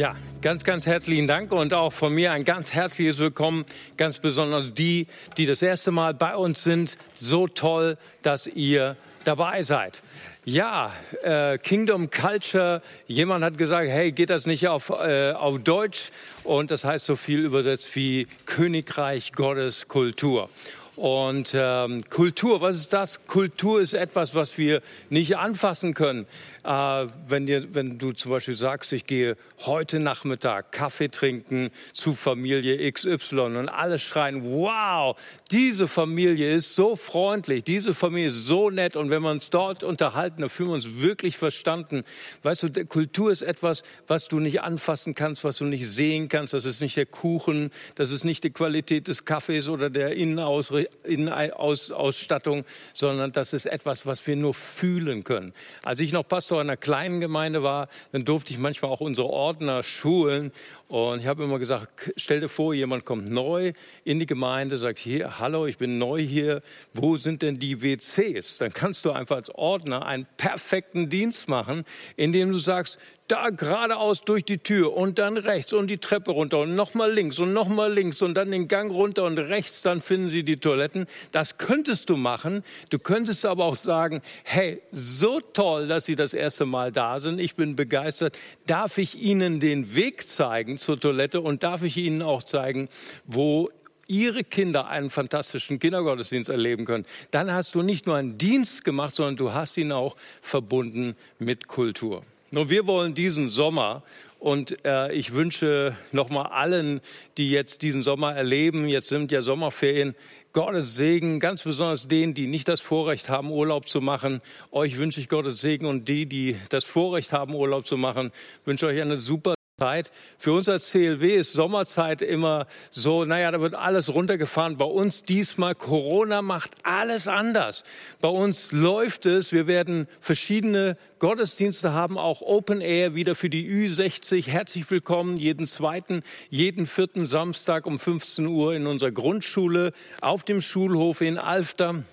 Ja, ganz, ganz herzlichen Dank und auch von mir ein ganz herzliches Willkommen, ganz besonders die, die das erste Mal bei uns sind. So toll, dass ihr dabei seid. Ja, äh, Kingdom Culture. Jemand hat gesagt, hey, geht das nicht auf, äh, auf Deutsch? Und das heißt so viel übersetzt wie Königreich Gottes Kultur. Und ähm, Kultur, was ist das? Kultur ist etwas, was wir nicht anfassen können. Äh, wenn, dir, wenn du zum Beispiel sagst, ich gehe heute Nachmittag Kaffee trinken zu Familie XY und alle schreien, wow, diese Familie ist so freundlich, diese Familie ist so nett und wenn wir uns dort unterhalten, dann fühlen wir uns wirklich verstanden. Weißt du, Kultur ist etwas, was du nicht anfassen kannst, was du nicht sehen kannst. Das ist nicht der Kuchen, das ist nicht die Qualität des Kaffees oder der Innenausstattung, sondern das ist etwas, was wir nur fühlen können. Als ich noch Pastor Pastor einer kleinen Gemeinde war, dann durfte ich manchmal auch unsere Ordner schulen. Und ich habe immer gesagt, stell dir vor, jemand kommt neu in die Gemeinde, sagt hier, hallo, ich bin neu hier, wo sind denn die WCs? Dann kannst du einfach als Ordner einen perfekten Dienst machen, indem du sagst, da geradeaus durch die Tür und dann rechts und die Treppe runter und nochmal links und nochmal links und dann den Gang runter und rechts, dann finden Sie die Toiletten. Das könntest du machen. Du könntest aber auch sagen, hey, so toll, dass Sie das erste Mal da sind. Ich bin begeistert. Darf ich Ihnen den Weg zeigen zur Toilette und darf ich Ihnen auch zeigen, wo ihre Kinder einen fantastischen Kindergottesdienst erleben können, dann hast du nicht nur einen Dienst gemacht, sondern du hast ihn auch verbunden mit Kultur. Nun, wir wollen diesen Sommer und äh, ich wünsche nochmal allen, die jetzt diesen Sommer erleben, jetzt sind ja Sommerferien, Gottes Segen, ganz besonders denen, die nicht das Vorrecht haben, Urlaub zu machen. Euch wünsche ich Gottes Segen und die, die das Vorrecht haben, Urlaub zu machen, wünsche euch eine super Zeit. Für uns als CLW ist Sommerzeit immer so, naja, da wird alles runtergefahren. Bei uns diesmal, Corona macht alles anders. Bei uns läuft es, wir werden verschiedene Gottesdienste haben, auch Open Air wieder für die Ü60. Herzlich willkommen jeden zweiten, jeden vierten Samstag um 15 Uhr in unserer Grundschule auf dem Schulhof in Alfter.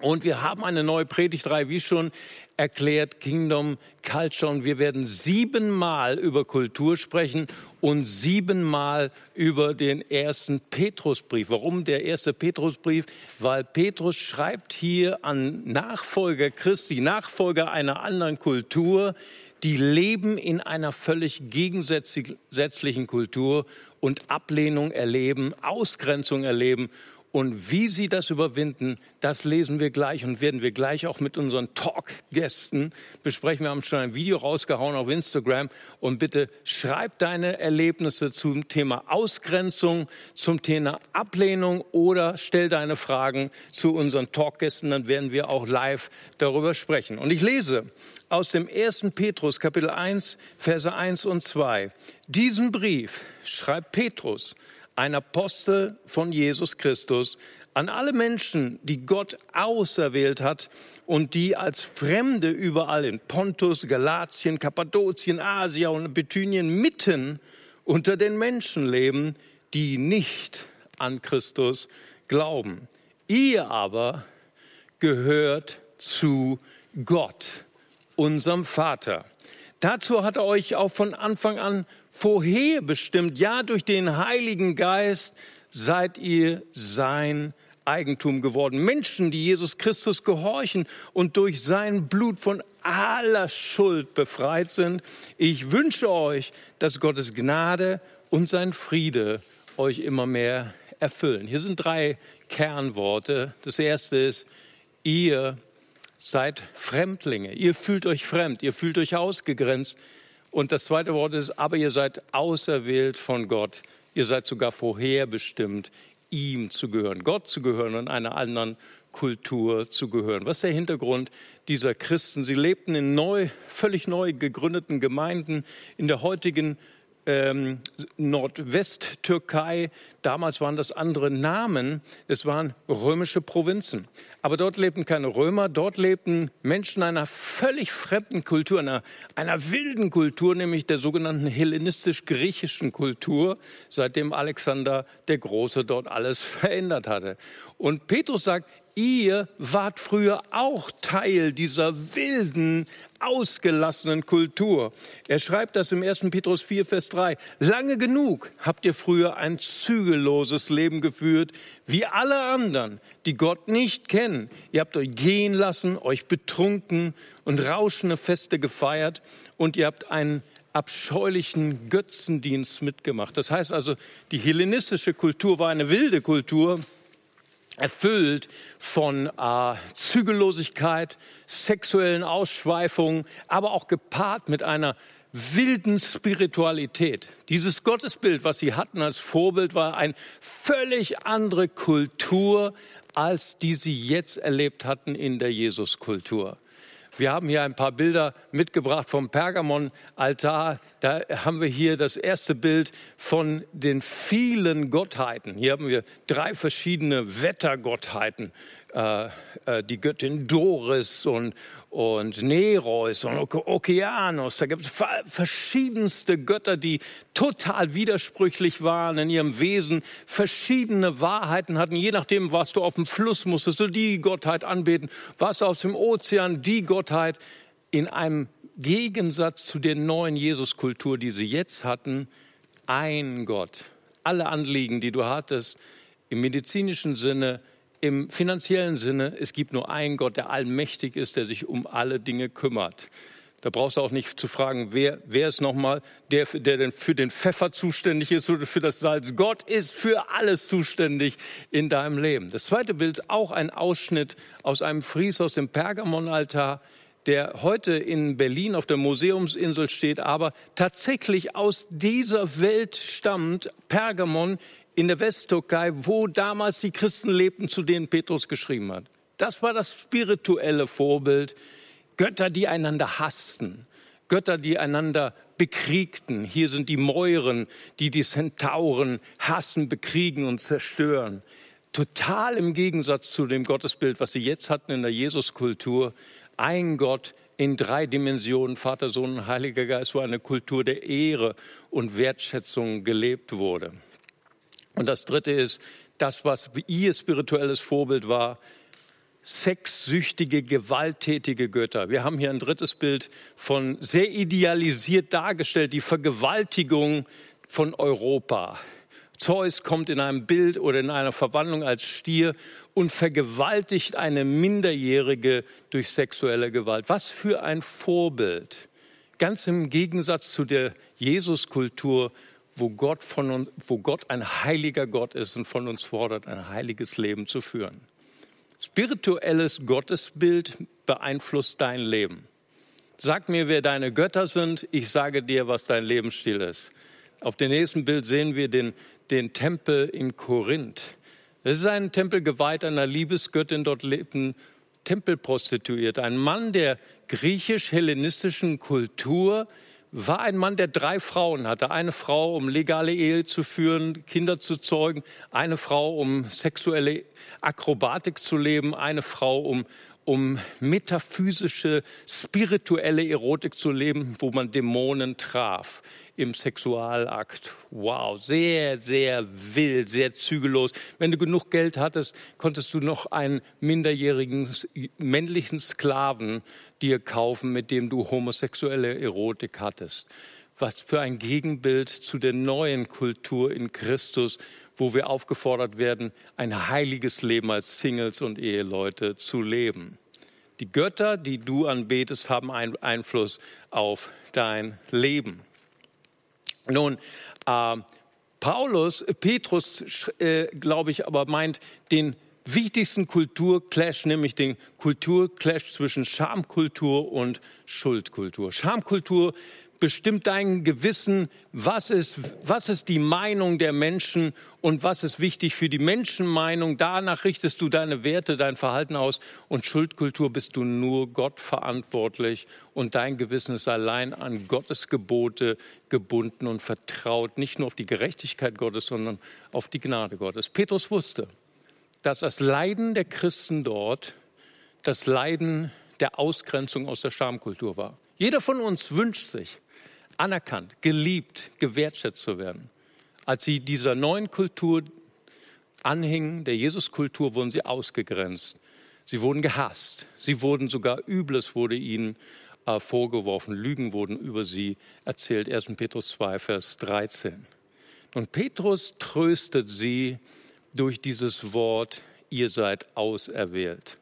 Und wir haben eine neue Predigtreihe, wie schon erklärt, Kingdom Culture. Und wir werden siebenmal über Kultur sprechen und siebenmal über den ersten Petrusbrief. Warum der erste Petrusbrief? Weil Petrus schreibt hier an Nachfolger Christi, Nachfolger einer anderen Kultur, die leben in einer völlig gegensätzlichen Kultur und Ablehnung erleben, Ausgrenzung erleben. Und wie sie das überwinden, das lesen wir gleich und werden wir gleich auch mit unseren Talk-Gästen besprechen. Wir haben schon ein Video rausgehauen auf Instagram. Und bitte schreib deine Erlebnisse zum Thema Ausgrenzung, zum Thema Ablehnung oder stell deine Fragen zu unseren Talk-Gästen. Dann werden wir auch live darüber sprechen. Und ich lese aus dem 1. Petrus, Kapitel 1, Verse 1 und 2. Diesen Brief schreibt Petrus ein Apostel von Jesus Christus, an alle Menschen, die Gott auserwählt hat und die als Fremde überall in Pontus, Galatien, Kappadokien, Asia und Bithynien mitten unter den Menschen leben, die nicht an Christus glauben. Ihr aber gehört zu Gott, unserem Vater. Dazu hat er euch auch von Anfang an vorherbestimmt. Ja, durch den Heiligen Geist seid ihr sein Eigentum geworden. Menschen, die Jesus Christus gehorchen und durch sein Blut von aller Schuld befreit sind. Ich wünsche euch, dass Gottes Gnade und sein Friede euch immer mehr erfüllen. Hier sind drei Kernworte. Das erste ist, ihr seid Fremdlinge. Ihr fühlt euch fremd, ihr fühlt euch ausgegrenzt. Und das zweite Wort ist, aber ihr seid auserwählt von Gott. Ihr seid sogar vorherbestimmt, ihm zu gehören, Gott zu gehören und einer anderen Kultur zu gehören. Was ist der Hintergrund dieser Christen? Sie lebten in neu, völlig neu gegründeten Gemeinden in der heutigen ähm, Nordwesttürkei. Damals waren das andere Namen. Es waren römische Provinzen. Aber dort lebten keine Römer, dort lebten Menschen einer völlig fremden Kultur, einer, einer wilden Kultur, nämlich der sogenannten hellenistisch-griechischen Kultur, seitdem Alexander der Große dort alles verändert hatte. Und Petrus sagt, ihr wart früher auch Teil dieser wilden, ausgelassenen Kultur. Er schreibt das im 1. Petrus 4, Vers 3. Lange genug habt ihr früher ein zügelloses Leben geführt, wie alle anderen, die Gott nicht kennen. Ihr habt euch gehen lassen, euch betrunken und rauschende Feste gefeiert und ihr habt einen abscheulichen Götzendienst mitgemacht. Das heißt also, die hellenistische Kultur war eine wilde Kultur, erfüllt von äh, Zügellosigkeit, sexuellen Ausschweifungen, aber auch gepaart mit einer wilden Spiritualität. Dieses Gottesbild, was sie hatten als Vorbild, war eine völlig andere Kultur, als die sie jetzt erlebt hatten in der Jesuskultur. Wir haben hier ein paar Bilder mitgebracht vom Pergamon-Altar. Da haben wir hier das erste Bild von den vielen Gottheiten. Hier haben wir drei verschiedene Wettergottheiten. Äh, äh, die Göttin Doris und, und Nereus und Okeanos. Da gibt es verschiedenste Götter, die total widersprüchlich waren in ihrem Wesen, verschiedene Wahrheiten hatten. Je nachdem, was du auf dem Fluss musstest du die Gottheit anbeten, was aus dem Ozean die Gottheit in einem Gegensatz zu der neuen Jesuskultur, die sie jetzt hatten, ein Gott. Alle Anliegen, die du hattest, im medizinischen Sinne, im finanziellen Sinne, es gibt nur einen Gott, der allmächtig ist, der sich um alle Dinge kümmert. Da brauchst du auch nicht zu fragen, wer, wer ist nochmal der, der denn für den Pfeffer zuständig ist oder für das Salz. Gott ist für alles zuständig in deinem Leben. Das zweite Bild auch ein Ausschnitt aus einem Fries aus dem Pergamonaltar, der heute in Berlin auf der Museumsinsel steht, aber tatsächlich aus dieser Welt stammt. Pergamon in der Westtürkei, wo damals die Christen lebten, zu denen Petrus geschrieben hat. Das war das spirituelle Vorbild. Götter, die einander hassten. Götter, die einander bekriegten. Hier sind die Mäuren, die die Zentauren hassen, bekriegen und zerstören. Total im Gegensatz zu dem Gottesbild, was sie jetzt hatten in der Jesuskultur. Ein Gott in drei Dimensionen, Vater, Sohn und Heiliger Geist, wo eine Kultur der Ehre und Wertschätzung gelebt wurde. Und das Dritte ist das, was ihr spirituelles Vorbild war, sexsüchtige, gewalttätige Götter. Wir haben hier ein drittes Bild von sehr idealisiert dargestellt, die Vergewaltigung von Europa. Zeus kommt in einem Bild oder in einer Verwandlung als Stier und vergewaltigt eine Minderjährige durch sexuelle Gewalt. Was für ein Vorbild. Ganz im Gegensatz zu der Jesuskultur, wo Gott, von uns, wo Gott ein heiliger Gott ist und von uns fordert, ein heiliges Leben zu führen. Spirituelles Gottesbild beeinflusst dein Leben. Sag mir, wer deine Götter sind, ich sage dir, was dein Lebensstil ist. Auf dem nächsten Bild sehen wir den, den Tempel in Korinth. Es ist ein Tempel geweiht einer Liebesgöttin, dort lebten Tempelprostituierte. Ein Mann der griechisch-hellenistischen Kultur, war ein Mann, der drei Frauen hatte. Eine Frau, um legale Ehe zu führen, Kinder zu zeugen. Eine Frau, um sexuelle Akrobatik zu leben. Eine Frau, um, um metaphysische, spirituelle Erotik zu leben, wo man Dämonen traf im Sexualakt. Wow, sehr, sehr wild, sehr zügellos. Wenn du genug Geld hattest, konntest du noch einen minderjährigen männlichen Sklaven dir kaufen, mit dem du homosexuelle Erotik hattest. Was für ein Gegenbild zu der neuen Kultur in Christus, wo wir aufgefordert werden, ein heiliges Leben als Singles und Eheleute zu leben. Die Götter, die du anbetest, haben einen Einfluss auf dein Leben. Nun, äh, Paulus, Petrus, äh, glaube ich, aber meint den wichtigsten Kulturclash, nämlich den Kulturclash zwischen Schamkultur und Schuldkultur. Schamkultur bestimmt dein Gewissen, was ist, was ist die Meinung der Menschen und was ist wichtig für die Menschenmeinung. Danach richtest du deine Werte, dein Verhalten aus und Schuldkultur bist du nur Gott verantwortlich und dein Gewissen ist allein an Gottes Gebote gebunden und vertraut, nicht nur auf die Gerechtigkeit Gottes, sondern auf die Gnade Gottes. Petrus wusste, dass das Leiden der Christen dort das Leiden der Ausgrenzung aus der Schamkultur war. Jeder von uns wünscht sich, anerkannt, geliebt, gewertschätzt zu werden. Als sie dieser neuen Kultur anhingen, der Jesuskultur, wurden sie ausgegrenzt. Sie wurden gehasst. Sie wurden sogar Übles wurde ihnen äh, vorgeworfen. Lügen wurden über sie erzählt. 1. Petrus 2, Vers 13. Und Petrus tröstet sie durch dieses Wort, ihr seid auserwählt.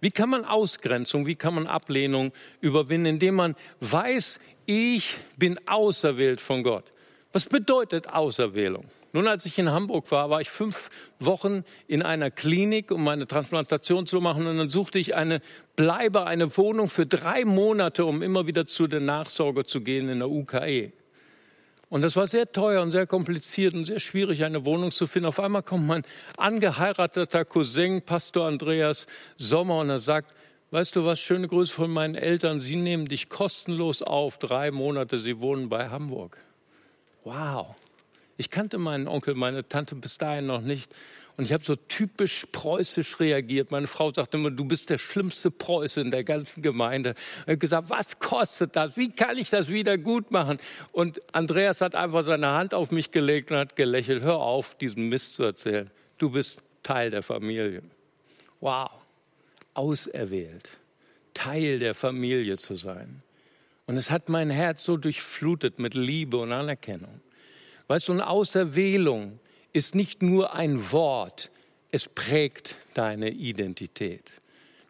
Wie kann man Ausgrenzung, wie kann man Ablehnung überwinden, indem man weiß, ich bin auserwählt von Gott. Was bedeutet Auserwählung? Nun, als ich in Hamburg war, war ich fünf Wochen in einer Klinik, um meine Transplantation zu machen. Und dann suchte ich eine Bleibe, eine Wohnung für drei Monate, um immer wieder zu der Nachsorge zu gehen in der UKE. Und das war sehr teuer und sehr kompliziert und sehr schwierig, eine Wohnung zu finden. Auf einmal kommt mein angeheirateter Cousin, Pastor Andreas Sommer, und er sagt, weißt du was, schöne Grüße von meinen Eltern, sie nehmen dich kostenlos auf, drei Monate, sie wohnen bei Hamburg. Wow. Ich kannte meinen Onkel, meine Tante bis dahin noch nicht. Und ich habe so typisch preußisch reagiert. Meine Frau sagte immer, du bist der schlimmste Preuße in der ganzen Gemeinde. Ich habe gesagt, was kostet das? Wie kann ich das wieder gut machen? Und Andreas hat einfach seine Hand auf mich gelegt und hat gelächelt. Hör auf, diesen Mist zu erzählen. Du bist Teil der Familie. Wow, auserwählt, Teil der Familie zu sein. Und es hat mein Herz so durchflutet mit Liebe und Anerkennung. Weißt du, eine Auserwählung ist nicht nur ein Wort, es prägt deine Identität.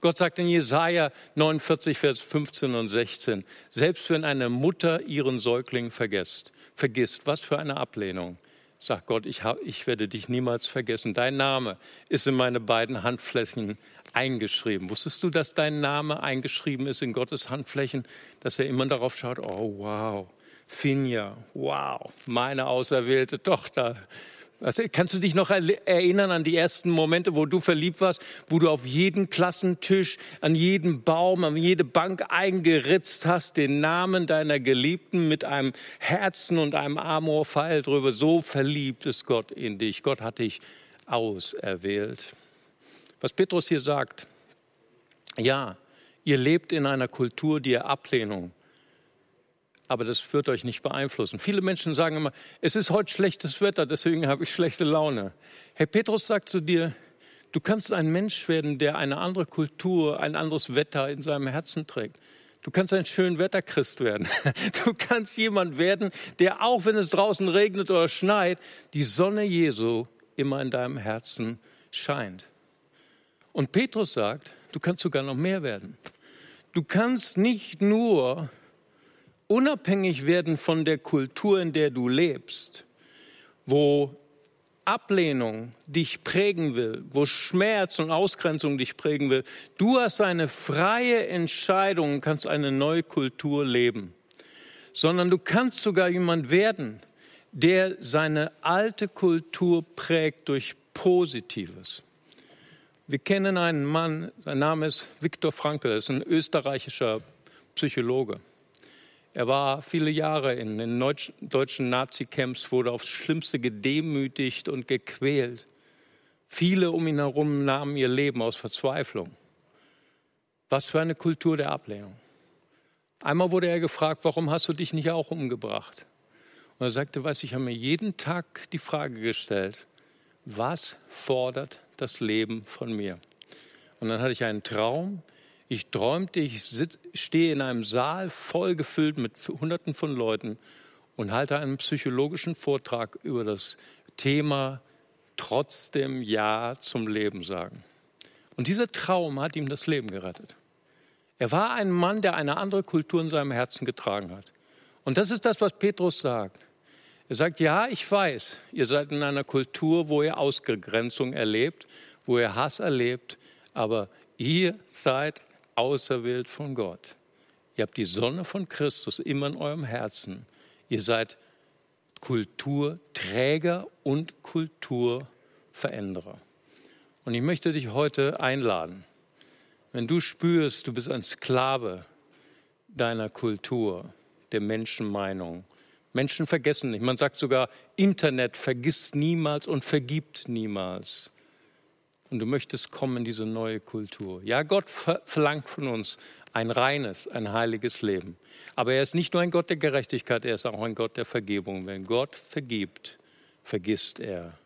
Gott sagt in Jesaja 49, Vers 15 und 16, selbst wenn eine Mutter ihren Säugling vergisst, vergisst, was für eine Ablehnung, sagt Gott, ich, hab, ich werde dich niemals vergessen. Dein Name ist in meine beiden Handflächen eingeschrieben. Wusstest du, dass dein Name eingeschrieben ist in Gottes Handflächen, dass er immer darauf schaut, oh wow, Finja, wow, meine auserwählte Tochter. Also, kannst du dich noch erinnern an die ersten Momente, wo du verliebt warst, wo du auf jeden Klassentisch, an jeden Baum, an jede Bank eingeritzt hast, den Namen deiner Geliebten mit einem Herzen und einem Amorpfeil drüber. So verliebt ist Gott in dich. Gott hat dich auserwählt. Was Petrus hier sagt, ja, ihr lebt in einer Kultur der Ablehnung, aber das wird euch nicht beeinflussen. Viele Menschen sagen immer, es ist heute schlechtes Wetter, deswegen habe ich schlechte Laune. Herr Petrus sagt zu dir, du kannst ein Mensch werden, der eine andere Kultur, ein anderes Wetter in seinem Herzen trägt. Du kannst ein schön Wetterchrist werden. Du kannst jemand werden, der auch wenn es draußen regnet oder schneit, die Sonne Jesu immer in deinem Herzen scheint. Und Petrus sagt, du kannst sogar noch mehr werden. Du kannst nicht nur unabhängig werden von der Kultur, in der du lebst, wo Ablehnung dich prägen will, wo Schmerz und Ausgrenzung dich prägen will. Du hast eine freie Entscheidung kannst eine neue Kultur leben. Sondern du kannst sogar jemand werden, der seine alte Kultur prägt durch Positives. Wir kennen einen Mann, sein Name ist Viktor Frankl, er ist ein österreichischer Psychologe. Er war viele Jahre in den deutschen Nazi-Camps, wurde aufs Schlimmste gedemütigt und gequält. Viele um ihn herum nahmen ihr Leben aus Verzweiflung. Was für eine Kultur der Ablehnung. Einmal wurde er gefragt, warum hast du dich nicht auch umgebracht? Und er sagte, weiß ich habe mir jeden Tag die Frage gestellt, was fordert das Leben von mir. Und dann hatte ich einen Traum. Ich träumte, ich stehe in einem Saal voll gefüllt mit Hunderten von Leuten und halte einen psychologischen Vortrag über das Thema trotzdem Ja zum Leben sagen. Und dieser Traum hat ihm das Leben gerettet. Er war ein Mann, der eine andere Kultur in seinem Herzen getragen hat. Und das ist das, was Petrus sagt. Er sagt, ja, ich weiß, ihr seid in einer Kultur, wo ihr Ausgrenzung erlebt, wo ihr Hass erlebt, aber ihr seid auserwählt von Gott. Ihr habt die Sonne von Christus immer in eurem Herzen. Ihr seid Kulturträger und Kulturveränderer. Und ich möchte dich heute einladen, wenn du spürst, du bist ein Sklave deiner Kultur, der Menschenmeinung, Menschen vergessen nicht. Man sagt sogar, Internet vergisst niemals und vergibt niemals. Und du möchtest kommen in diese neue Kultur. Ja, Gott verlangt von uns ein reines, ein heiliges Leben. Aber er ist nicht nur ein Gott der Gerechtigkeit, er ist auch ein Gott der Vergebung. Wenn Gott vergibt, vergisst er.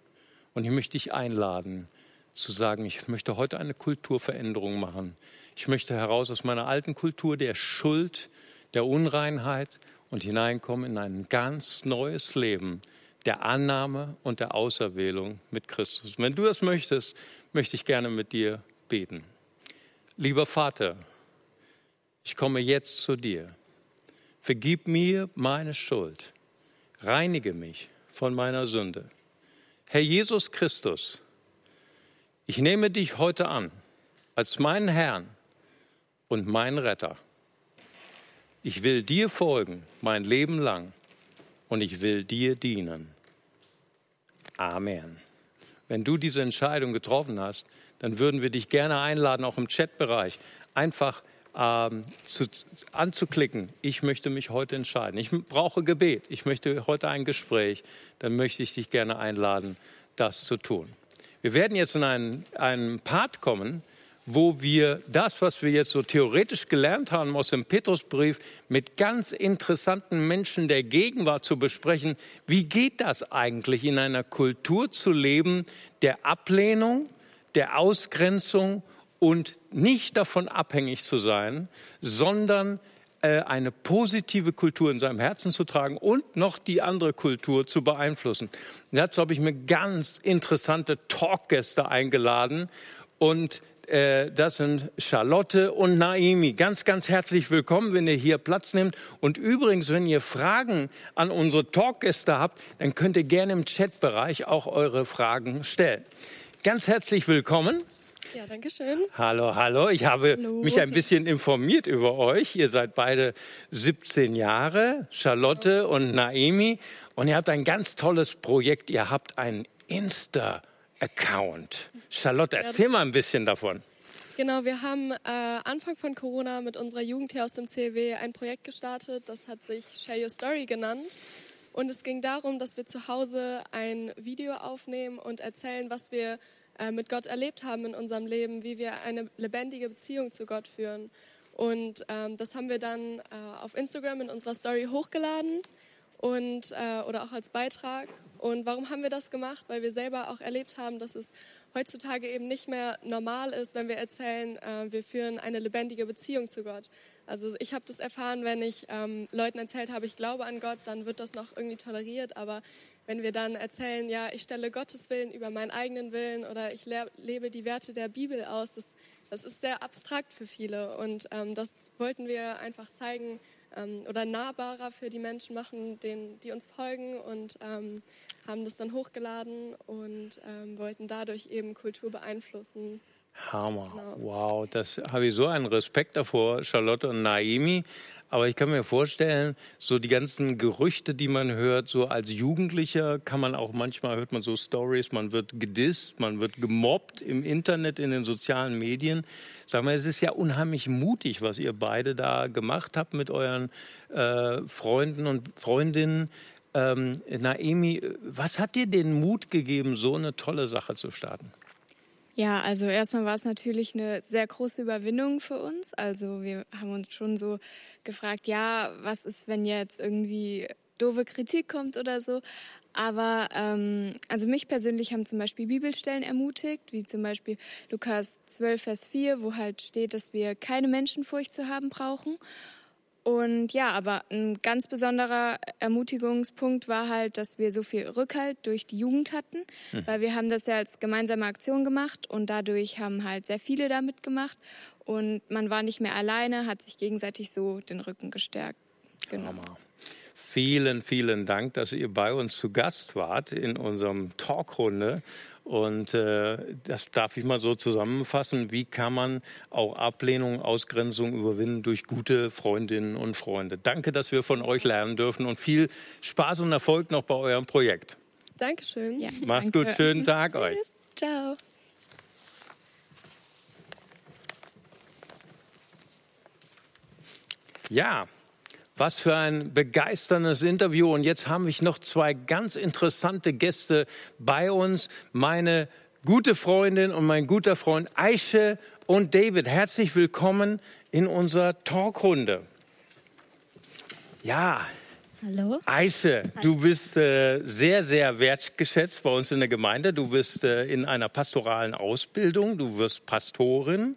Und ich möchte dich einladen, zu sagen, ich möchte heute eine Kulturveränderung machen. Ich möchte heraus aus meiner alten Kultur der Schuld, der Unreinheit und hineinkommen in ein ganz neues Leben der Annahme und der Auserwählung mit Christus. Wenn du das möchtest, möchte ich gerne mit dir beten. Lieber Vater, ich komme jetzt zu dir. Vergib mir meine Schuld. Reinige mich von meiner Sünde. Herr Jesus Christus, ich nehme dich heute an als meinen Herrn und mein Retter. Ich will dir folgen mein Leben lang und ich will dir dienen. Amen. Wenn du diese Entscheidung getroffen hast, dann würden wir dich gerne einladen, auch im Chatbereich, einfach ähm, zu, anzuklicken, ich möchte mich heute entscheiden. Ich brauche Gebet, ich möchte heute ein Gespräch, dann möchte ich dich gerne einladen, das zu tun. Wir werden jetzt in einen, einen Part kommen, wo wir das, was wir jetzt so theoretisch gelernt haben aus dem Petrusbrief, mit ganz interessanten Menschen der Gegenwart zu besprechen. Wie geht das eigentlich, in einer Kultur zu leben der Ablehnung, der Ausgrenzung und nicht davon abhängig zu sein, sondern äh, eine positive Kultur in seinem Herzen zu tragen und noch die andere Kultur zu beeinflussen. dazu habe ich mir ganz interessante Talkgäste eingeladen und das sind Charlotte und Naimi. Ganz, ganz herzlich willkommen, wenn ihr hier Platz nehmt. Und übrigens, wenn ihr Fragen an unsere Talkgäste habt, dann könnt ihr gerne im Chatbereich auch eure Fragen stellen. Ganz herzlich willkommen. Ja, danke schön. Hallo, hallo. Ich habe hallo. mich ein bisschen informiert über euch. Ihr seid beide 17 Jahre, Charlotte und Naemi. Und ihr habt ein ganz tolles Projekt. Ihr habt ein Insta- Account. Charlotte, erzähl ja, mal ein bisschen davon. Genau, wir haben äh, Anfang von Corona mit unserer Jugend hier aus dem CW ein Projekt gestartet, das hat sich Share Your Story genannt. Und es ging darum, dass wir zu Hause ein Video aufnehmen und erzählen, was wir äh, mit Gott erlebt haben in unserem Leben, wie wir eine lebendige Beziehung zu Gott führen. Und ähm, das haben wir dann äh, auf Instagram in unserer Story hochgeladen und, äh, oder auch als Beitrag. Und warum haben wir das gemacht? Weil wir selber auch erlebt haben, dass es heutzutage eben nicht mehr normal ist, wenn wir erzählen, äh, wir führen eine lebendige Beziehung zu Gott. Also ich habe das erfahren, wenn ich ähm, Leuten erzählt habe, ich glaube an Gott, dann wird das noch irgendwie toleriert. Aber wenn wir dann erzählen, ja, ich stelle Gottes Willen über meinen eigenen Willen oder ich lebe die Werte der Bibel aus, das, das ist sehr abstrakt für viele. Und ähm, das wollten wir einfach zeigen, ähm, oder nahbarer für die Menschen machen, denen, die uns folgen und ähm, haben das dann hochgeladen und ähm, wollten dadurch eben Kultur beeinflussen. Hammer, genau. wow, das habe ich so einen Respekt davor, Charlotte und Naimi. Aber ich kann mir vorstellen, so die ganzen Gerüchte, die man hört, so als Jugendlicher kann man auch manchmal hört man so Stories, man wird gedisst, man wird gemobbt im Internet, in den sozialen Medien. Sag mal, es ist ja unheimlich mutig, was ihr beide da gemacht habt mit euren äh, Freunden und Freundinnen. Ähm, Naemi, was hat dir den Mut gegeben, so eine tolle Sache zu starten? Ja, also erstmal war es natürlich eine sehr große Überwindung für uns. Also wir haben uns schon so gefragt, ja, was ist, wenn jetzt irgendwie doofe Kritik kommt oder so. Aber ähm, also mich persönlich haben zum Beispiel Bibelstellen ermutigt, wie zum Beispiel Lukas 12, Vers 4, wo halt steht, dass wir keine Menschenfurcht zu haben brauchen. Und ja, aber ein ganz besonderer Ermutigungspunkt war halt, dass wir so viel Rückhalt durch die Jugend hatten, mhm. weil wir haben das ja als gemeinsame Aktion gemacht und dadurch haben halt sehr viele damit gemacht und man war nicht mehr alleine, hat sich gegenseitig so den Rücken gestärkt. Genau. Vielen, vielen Dank, dass ihr bei uns zu Gast wart in unserem Talkrunde. Und äh, das darf ich mal so zusammenfassen. Wie kann man auch Ablehnung, Ausgrenzung überwinden durch gute Freundinnen und Freunde? Danke, dass wir von euch lernen dürfen und viel Spaß und Erfolg noch bei eurem Projekt. Dankeschön. Ja, Macht's danke. gut, schönen Tag Tschüss. euch. Ciao. Ja, was für ein begeisterndes Interview. Und jetzt haben wir noch zwei ganz interessante Gäste bei uns. Meine gute Freundin und mein guter Freund Aische und David. Herzlich willkommen in unserer Talkrunde. Ja, Hallo. Aische, du bist äh, sehr, sehr wertgeschätzt bei uns in der Gemeinde. Du bist äh, in einer pastoralen Ausbildung, du wirst Pastorin.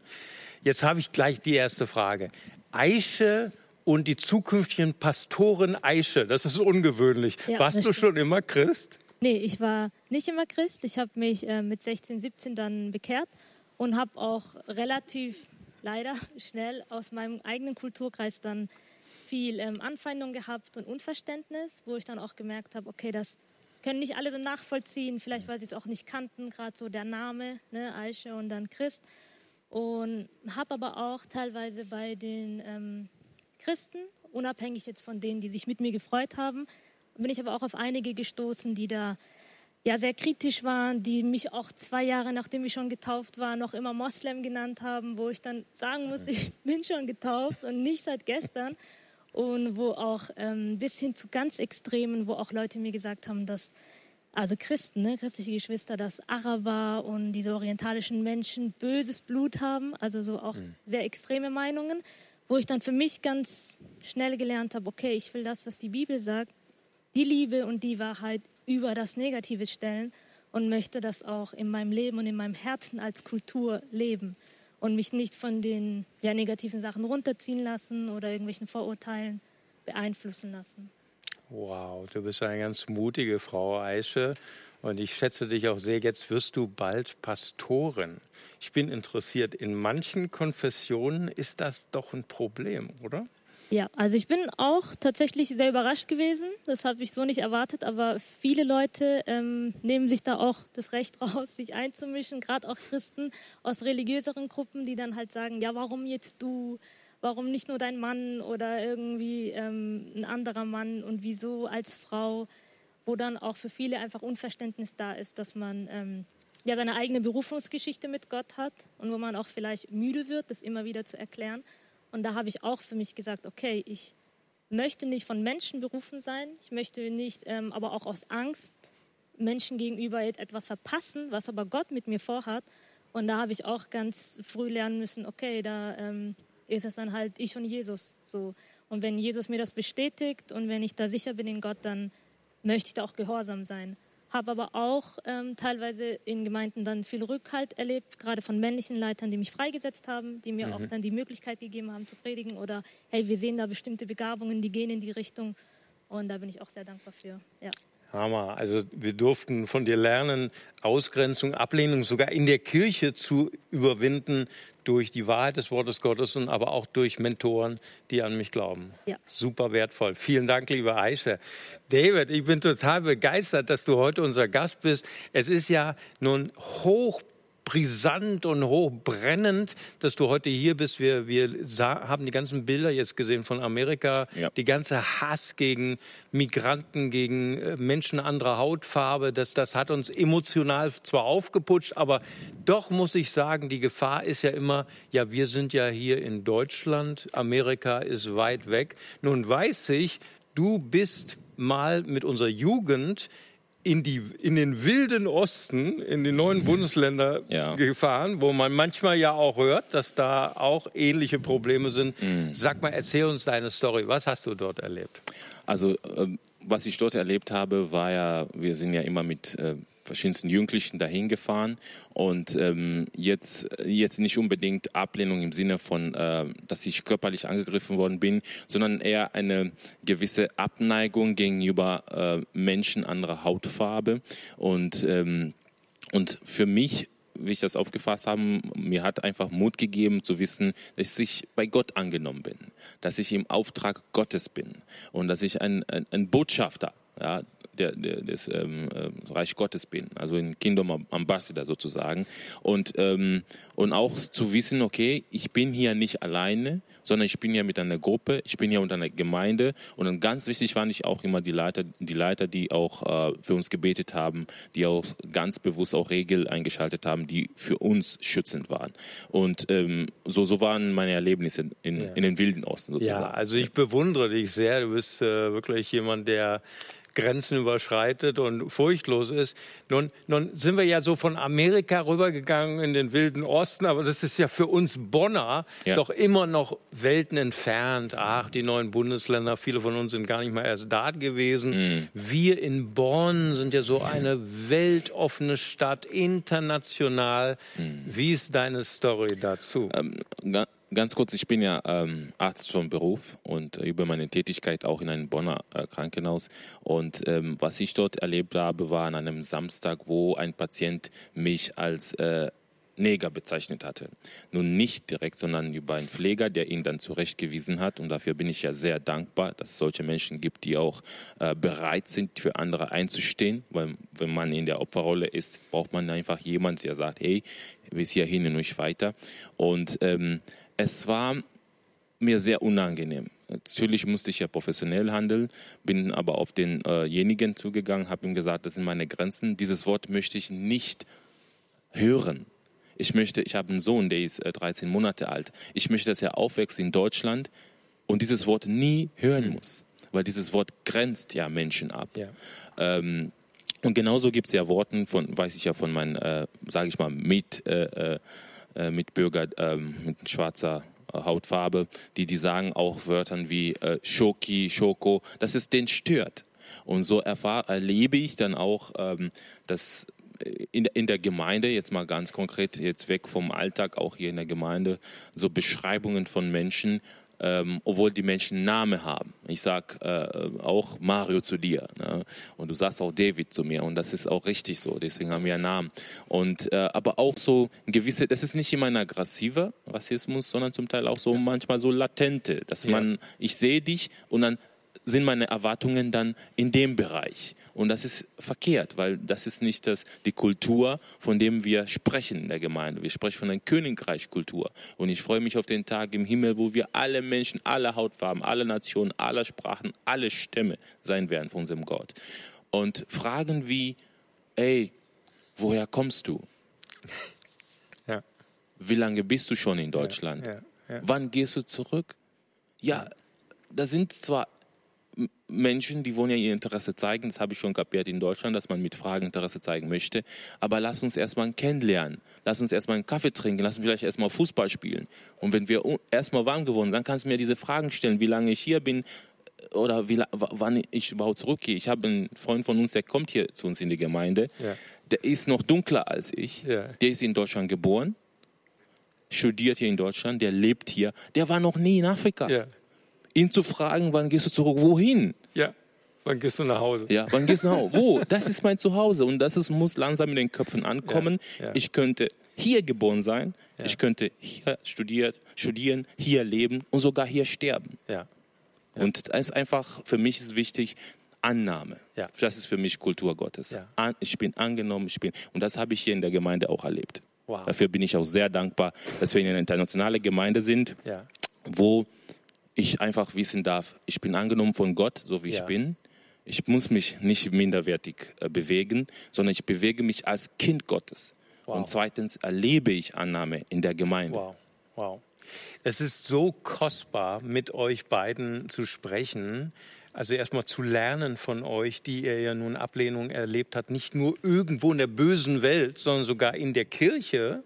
Jetzt habe ich gleich die erste Frage. Aische und die zukünftigen Pastoren Aische, das ist ungewöhnlich. Ja, Warst du schon immer Christ? Nee, ich war nicht immer Christ. Ich habe mich äh, mit 16, 17 dann bekehrt und habe auch relativ leider schnell aus meinem eigenen Kulturkreis dann viel ähm, Anfeindung gehabt und Unverständnis, wo ich dann auch gemerkt habe, okay, das können nicht alle so nachvollziehen, vielleicht weil sie es auch nicht kannten, gerade so der Name, ne, Aische und dann Christ. Und habe aber auch teilweise bei den ähm, Christen, unabhängig jetzt von denen, die sich mit mir gefreut haben, bin ich aber auch auf einige gestoßen, die da ja sehr kritisch waren, die mich auch zwei Jahre nachdem ich schon getauft war, noch immer Moslem genannt haben, wo ich dann sagen muss, ich bin schon getauft und nicht seit gestern. Und wo auch ähm, bis hin zu ganz Extremen, wo auch Leute mir gesagt haben, dass also Christen, ne, christliche Geschwister, dass Araber und diese orientalischen Menschen böses Blut haben, also so auch mhm. sehr extreme Meinungen, wo ich dann für mich ganz schnell gelernt habe, okay, ich will das, was die Bibel sagt, die Liebe und die Wahrheit über das Negative stellen und möchte das auch in meinem Leben und in meinem Herzen als Kultur leben und mich nicht von den ja, negativen Sachen runterziehen lassen oder irgendwelchen Vorurteilen beeinflussen lassen. Wow, du bist eine ganz mutige Frau, Aische. Und ich schätze dich auch sehr. Jetzt wirst du bald Pastorin. Ich bin interessiert. In manchen Konfessionen ist das doch ein Problem, oder? Ja, also ich bin auch tatsächlich sehr überrascht gewesen. Das habe ich so nicht erwartet, aber viele Leute ähm, nehmen sich da auch das Recht raus, sich einzumischen, gerade auch Christen aus religiöseren Gruppen, die dann halt sagen, ja, warum jetzt du? Warum nicht nur dein Mann oder irgendwie ähm, ein anderer Mann und wieso als Frau? Wo dann auch für viele einfach Unverständnis da ist, dass man ähm, ja seine eigene Berufungsgeschichte mit Gott hat und wo man auch vielleicht müde wird, das immer wieder zu erklären. Und da habe ich auch für mich gesagt, okay, ich möchte nicht von Menschen berufen sein, ich möchte nicht, ähm, aber auch aus Angst Menschen gegenüber etwas verpassen, was aber Gott mit mir vorhat. Und da habe ich auch ganz früh lernen müssen, okay, da ähm, ist es dann halt ich und Jesus so. Und wenn Jesus mir das bestätigt und wenn ich da sicher bin in Gott, dann möchte ich da auch gehorsam sein habe aber auch ähm, teilweise in Gemeinden dann viel Rückhalt erlebt, gerade von männlichen Leitern, die mich freigesetzt haben, die mir mhm. auch dann die Möglichkeit gegeben haben zu predigen oder hey, wir sehen da bestimmte Begabungen, die gehen in die Richtung und da bin ich auch sehr dankbar für. Ja. Hammer. Also wir durften von dir lernen, Ausgrenzung, Ablehnung sogar in der Kirche zu überwinden durch die Wahrheit des Wortes Gottes und aber auch durch Mentoren, die an mich glauben. Ja. Super wertvoll. Vielen Dank, liebe Aisha. David, ich bin total begeistert, dass du heute unser Gast bist. Es ist ja nun hoch brisant und hochbrennend, dass du heute hier bist. Wir, wir haben die ganzen Bilder jetzt gesehen von Amerika, ja. die ganze Hass gegen Migranten, gegen äh, Menschen anderer Hautfarbe. Das, das hat uns emotional zwar aufgeputscht, aber doch muss ich sagen, die Gefahr ist ja immer, ja, wir sind ja hier in Deutschland, Amerika ist weit weg. Nun weiß ich, du bist mal mit unserer Jugend in, die, in den wilden Osten, in die neuen Bundesländer ja. gefahren, wo man manchmal ja auch hört, dass da auch ähnliche Probleme sind. Mhm. Sag mal, erzähl uns deine Story. Was hast du dort erlebt? Also, äh, was ich dort erlebt habe, war ja, wir sind ja immer mit äh, verschiedensten Jugendlichen dahin gefahren. Und ähm, jetzt, jetzt nicht unbedingt Ablehnung im Sinne von, äh, dass ich körperlich angegriffen worden bin, sondern eher eine gewisse Abneigung gegenüber äh, Menschen anderer Hautfarbe. Und ähm, und für mich wie ich das aufgefasst habe, mir hat einfach Mut gegeben zu wissen, dass ich bei Gott angenommen bin, dass ich im Auftrag Gottes bin und dass ich ein, ein, ein Botschafter ja, der, der, des ähm, äh, Reich Gottes bin, also ein Kingdom Ambassador sozusagen. Und, ähm, und auch zu wissen, okay, ich bin hier nicht alleine, sondern ich bin hier mit einer Gruppe, ich bin hier unter einer Gemeinde. Und dann ganz wichtig fand ich auch immer die Leiter, die Leiter, die auch äh, für uns gebetet haben, die auch ganz bewusst auch Regeln eingeschaltet haben, die für uns schützend waren. Und ähm, so, so waren meine Erlebnisse in, ja. in den wilden Osten sozusagen. Ja, also ich bewundere dich sehr. Du bist äh, wirklich jemand, der Grenzen überschreitet und furchtlos ist. Nun, nun sind wir ja so von Amerika rübergegangen in den wilden Osten, aber das ist ja für uns Bonner ja. doch immer noch Welten entfernt. Ach, die neuen Bundesländer, viele von uns sind gar nicht mal erst da gewesen. Mhm. Wir in Bonn sind ja so eine weltoffene Stadt, international. Mhm. Wie ist deine Story dazu? Ähm, Ganz kurz, ich bin ja ähm, Arzt von Beruf und äh, über meine Tätigkeit auch in einem Bonner äh, Krankenhaus. Und ähm, was ich dort erlebt habe, war an einem Samstag, wo ein Patient mich als äh, Neger bezeichnet hatte. Nun nicht direkt, sondern über einen Pfleger, der ihn dann zurechtgewiesen hat. Und dafür bin ich ja sehr dankbar, dass es solche Menschen gibt, die auch äh, bereit sind, für andere einzustehen. Weil wenn man in der Opferrolle ist, braucht man einfach jemanden, der sagt, hey, bis hierhin und nicht weiter. Und ähm, es war mir sehr unangenehm. Natürlich musste ich ja professionell handeln, bin aber auf denjenigen zugegangen, habe ihm gesagt, das sind meine Grenzen. Dieses Wort möchte ich nicht hören. Ich möchte, ich habe einen Sohn, der ist 13 äh, Monate alt. Ich möchte, dass er aufwächst in Deutschland und dieses Wort nie hören mhm. muss, weil dieses Wort grenzt ja Menschen ab. Ja. Ähm, und genauso gibt es ja Worte von, weiß ich ja von meinen, äh, sage ich mal, mit äh, äh äh, Mitbürger ähm, mit schwarzer äh, Hautfarbe, die, die sagen auch Wörtern wie äh, Schoki, Schoko, dass es den stört. Und so erlebe ich dann auch, ähm, dass in, in der Gemeinde, jetzt mal ganz konkret, jetzt weg vom Alltag, auch hier in der Gemeinde, so Beschreibungen von Menschen, ähm, obwohl die Menschen Namen haben. Ich sage äh, auch Mario zu dir ne? und du sagst auch David zu mir und das ist auch richtig so, deswegen haben wir einen Namen. Und, äh, aber auch so ein gewisse, das ist nicht immer ein aggressiver Rassismus, sondern zum Teil auch so manchmal so latente, dass man, ich sehe dich und dann sind meine Erwartungen dann in dem Bereich. Und das ist verkehrt, weil das ist nicht das, die Kultur, von dem wir sprechen in der Gemeinde. Wir sprechen von einer Königreichkultur. Und ich freue mich auf den Tag im Himmel, wo wir alle Menschen, alle Hautfarben, alle Nationen, alle Sprachen, alle Stämme sein werden von unserem Gott. Und Fragen wie, ey, woher kommst du? Ja. Wie lange bist du schon in Deutschland? Ja, ja, Wann gehst du zurück? Ja, da sind zwar Menschen, die wollen ja ihr Interesse zeigen, das habe ich schon kapiert in Deutschland, dass man mit Fragen Interesse zeigen möchte. Aber lass uns erstmal kennenlernen. Lass uns erstmal einen Kaffee trinken. Lass uns vielleicht erstmal Fußball spielen. Und wenn wir erstmal warm geworden sind, dann kannst du mir diese Fragen stellen, wie lange ich hier bin oder wie, wann ich überhaupt zurückgehe. Ich habe einen Freund von uns, der kommt hier zu uns in die Gemeinde. Ja. Der ist noch dunkler als ich. Ja. Der ist in Deutschland geboren, studiert hier in Deutschland, der lebt hier. Der war noch nie in Afrika. Ja ihn zu fragen, wann gehst du zurück, wohin? Ja. Wann gehst du nach Hause? Ja, wann gehst du nach Hause? Wo? Das ist mein Zuhause und das ist, muss langsam in den Köpfen ankommen. Ja, ja. Ich könnte hier geboren sein, ja. ich könnte hier studiert, studieren, hier leben und sogar hier sterben. Ja. Und das ist einfach, für mich ist wichtig, Annahme. Ja. Das ist für mich Kultur Gottes. Ja. Ich bin angenommen, ich bin, und das habe ich hier in der Gemeinde auch erlebt. Wow. Dafür bin ich auch sehr dankbar, dass wir in einer internationalen Gemeinde sind, ja. wo ich einfach wissen darf, ich bin angenommen von Gott, so wie ja. ich bin. Ich muss mich nicht minderwertig äh, bewegen, sondern ich bewege mich als Kind Gottes. Wow. Und zweitens erlebe ich Annahme in der Gemeinde. Wow. wow. Es ist so kostbar, mit euch beiden zu sprechen. Also erstmal zu lernen von euch, die ihr ja nun Ablehnung erlebt habt, nicht nur irgendwo in der bösen Welt, sondern sogar in der Kirche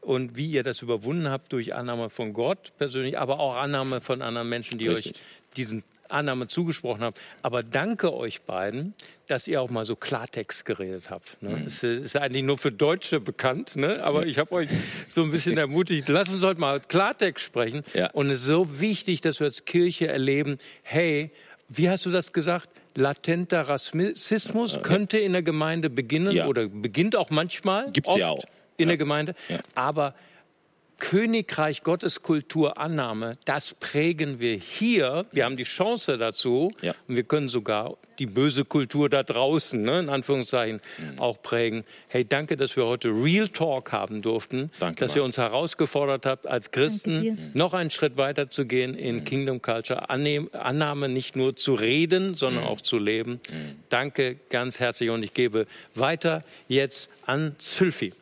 und wie ihr das überwunden habt durch Annahme von Gott persönlich, aber auch Annahme von anderen Menschen, die Richtig. euch diesen Annahme zugesprochen haben. Aber danke euch beiden, dass ihr auch mal so Klartext geredet habt. Ne? Mhm. Es ist eigentlich nur für Deutsche bekannt, ne? aber ich habe euch so ein bisschen ermutigt, lasst uns heute mal Klartext sprechen. Ja. Und es ist so wichtig, dass wir als Kirche erleben, hey, wie hast du das gesagt? Latenter Rassismus könnte in der Gemeinde beginnen ja. oder beginnt auch manchmal. Gibt es ja auch in ja. der Gemeinde. Ja. Aber Königreich Gottes Kultur Annahme, das prägen wir hier. Wir haben die Chance dazu ja. und wir können sogar die böse Kultur da draußen, ne, in Anführungszeichen, mhm. auch prägen. Hey, danke, dass wir heute Real Talk haben durften, danke, dass Mann. ihr uns herausgefordert habt, als Christen noch einen Schritt weiter zu gehen in mhm. Kingdom Culture. Annahme nicht nur zu reden, sondern mhm. auch zu leben. Mhm. Danke ganz herzlich und ich gebe weiter jetzt an Sylvie.